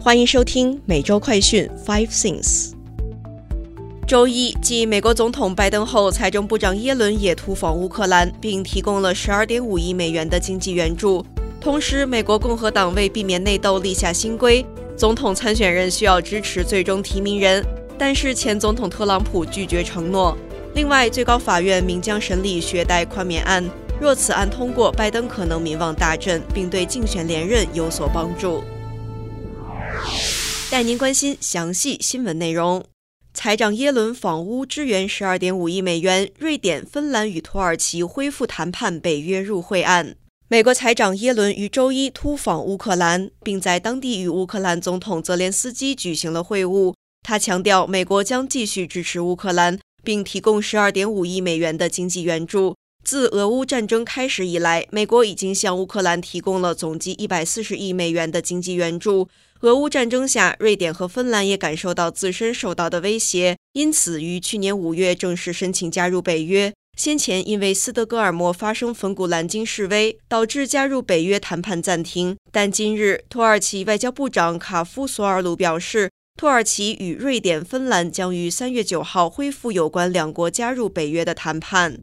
欢迎收听每周快讯 Five Things。周一，继美国总统拜登后，财政部长耶伦也突访乌克兰，并提供了十二点五亿美元的经济援助。同时，美国共和党为避免内斗立下新规，总统参选人需要支持最终提名人，但是前总统特朗普拒绝承诺。另外，最高法院明将审理学贷宽免案，若此案通过，拜登可能民望大振，并对竞选连任有所帮助。带您关心详细新闻内容。财长耶伦访乌支援十二点五亿美元，瑞典、芬兰与土耳其恢复谈判北约入会案。美国财长耶伦于周一突访乌克兰，并在当地与乌克兰总统泽连斯基举行了会晤。他强调，美国将继续支持乌克兰，并提供十二点五亿美元的经济援助。自俄乌战争开始以来，美国已经向乌克兰提供了总计一百四十亿美元的经济援助。俄乌战争下，瑞典和芬兰也感受到自身受到的威胁，因此于去年五月正式申请加入北约。先前因为斯德哥尔摩发生粉古兰经示威，导致加入北约谈判暂停。但今日，土耳其外交部长卡夫索尔鲁表示，土耳其与瑞典、芬兰将于三月九号恢复有关两国加入北约的谈判。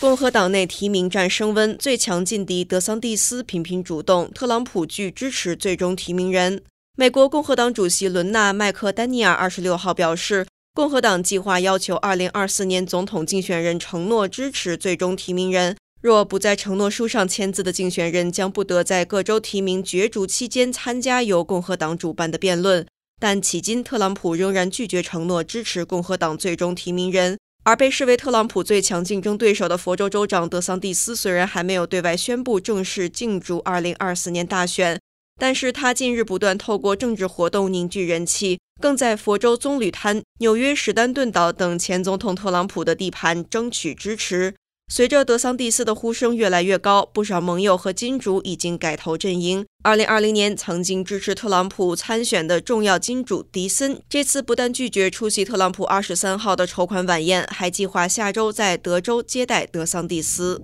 共和党内提名战升温，最强劲敌德桑蒂斯频频主动，特朗普拒支持最终提名人。美国共和党主席伦纳·麦克丹尼尔二十六号表示，共和党计划要求二零二四年总统竞选人承诺支持最终提名人，若不在承诺书上签字的竞选人将不得在各州提名角逐期间参加由共和党主办的辩论。但迄今，特朗普仍然拒绝承诺支持共和党最终提名人。而被视为特朗普最强竞争对手的佛州州长德桑蒂斯，虽然还没有对外宣布正式竞逐2024年大选，但是他近日不断透过政治活动凝聚人气，更在佛州棕榈滩、纽约史丹顿岛等前总统特朗普的地盘争取支持。随着德桑蒂斯的呼声越来越高，不少盟友和金主已经改投阵营。二零二零年曾经支持特朗普参选的重要金主迪森，这次不但拒绝出席特朗普二十三号的筹款晚宴，还计划下周在德州接待德桑蒂斯。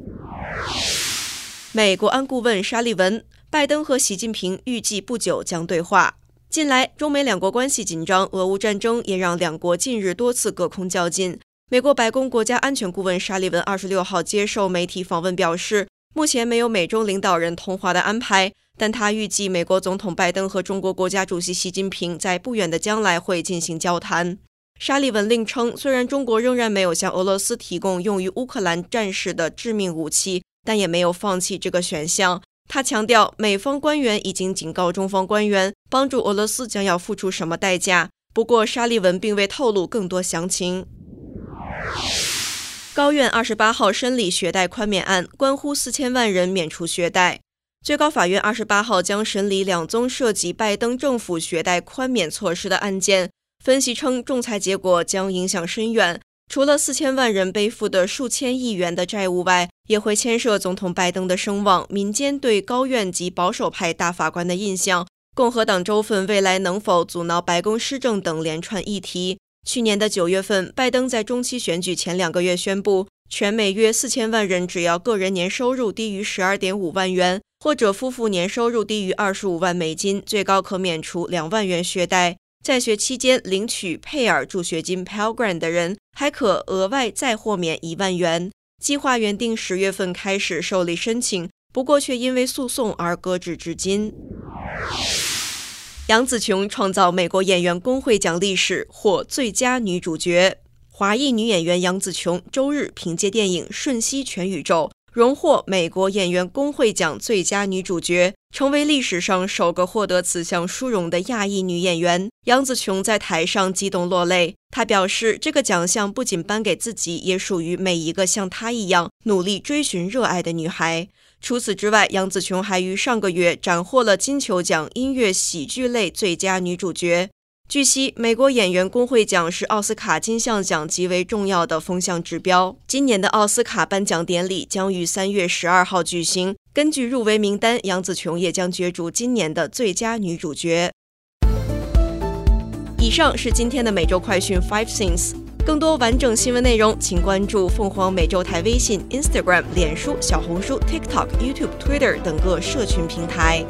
美国安顾问沙利文，拜登和习近平预计不久将对话。近来，中美两国关系紧张，俄乌战争也让两国近日多次隔空较劲。美国白宫国家安全顾问沙利文二十六号接受媒体访问表示，目前没有美中领导人通话的安排，但他预计美国总统拜登和中国国家主席习近平在不远的将来会进行交谈。沙利文另称，虽然中国仍然没有向俄罗斯提供用于乌克兰战士的致命武器，但也没有放弃这个选项。他强调，美方官员已经警告中方官员，帮助俄罗斯将要付出什么代价。不过，沙利文并未透露更多详情。高院二十八号审理学贷宽免案，关乎四千万人免除学贷。最高法院二十八号将审理两宗涉及拜登政府学贷宽免措施的案件。分析称，仲裁结果将影响深远。除了四千万人背负的数千亿元的债务外，也会牵涉总统拜登的声望、民间对高院及保守派大法官的印象、共和党州份未来能否阻挠白宫施政等连串议题。去年的九月份，拜登在中期选举前两个月宣布，全美约四千万人只要个人年收入低于十二点五万元，或者夫妇年收入低于二十五万美金，最高可免除两万元学贷。在学期间领取佩尔助学金 （Pell Grant） 的人，还可额外再豁免一万元。计划原定十月份开始受理申请，不过却因为诉讼而搁置至今。杨紫琼创造美国演员工会奖历史，获最佳女主角。华裔女演员杨紫琼周日凭借电影《瞬息全宇宙》荣获美国演员工会奖最佳女主角，成为历史上首个获得此项殊荣的亚裔女演员。杨紫琼在台上激动落泪，她表示，这个奖项不仅颁给自己，也属于每一个像她一样努力追寻热爱的女孩。除此之外，杨紫琼还于上个月斩获了金球奖音乐喜剧类最佳女主角。据悉，美国演员工会奖是奥斯卡金像奖极为重要的风向指标。今年的奥斯卡颁奖典礼将于三月十二号举行。根据入围名单，杨紫琼也将角逐今年的最佳女主角。以上是今天的每周快讯 Five Things。更多完整新闻内容，请关注凤凰美洲台微信、Instagram、脸书、小红书、TikTok、YouTube、Twitter 等各社群平台。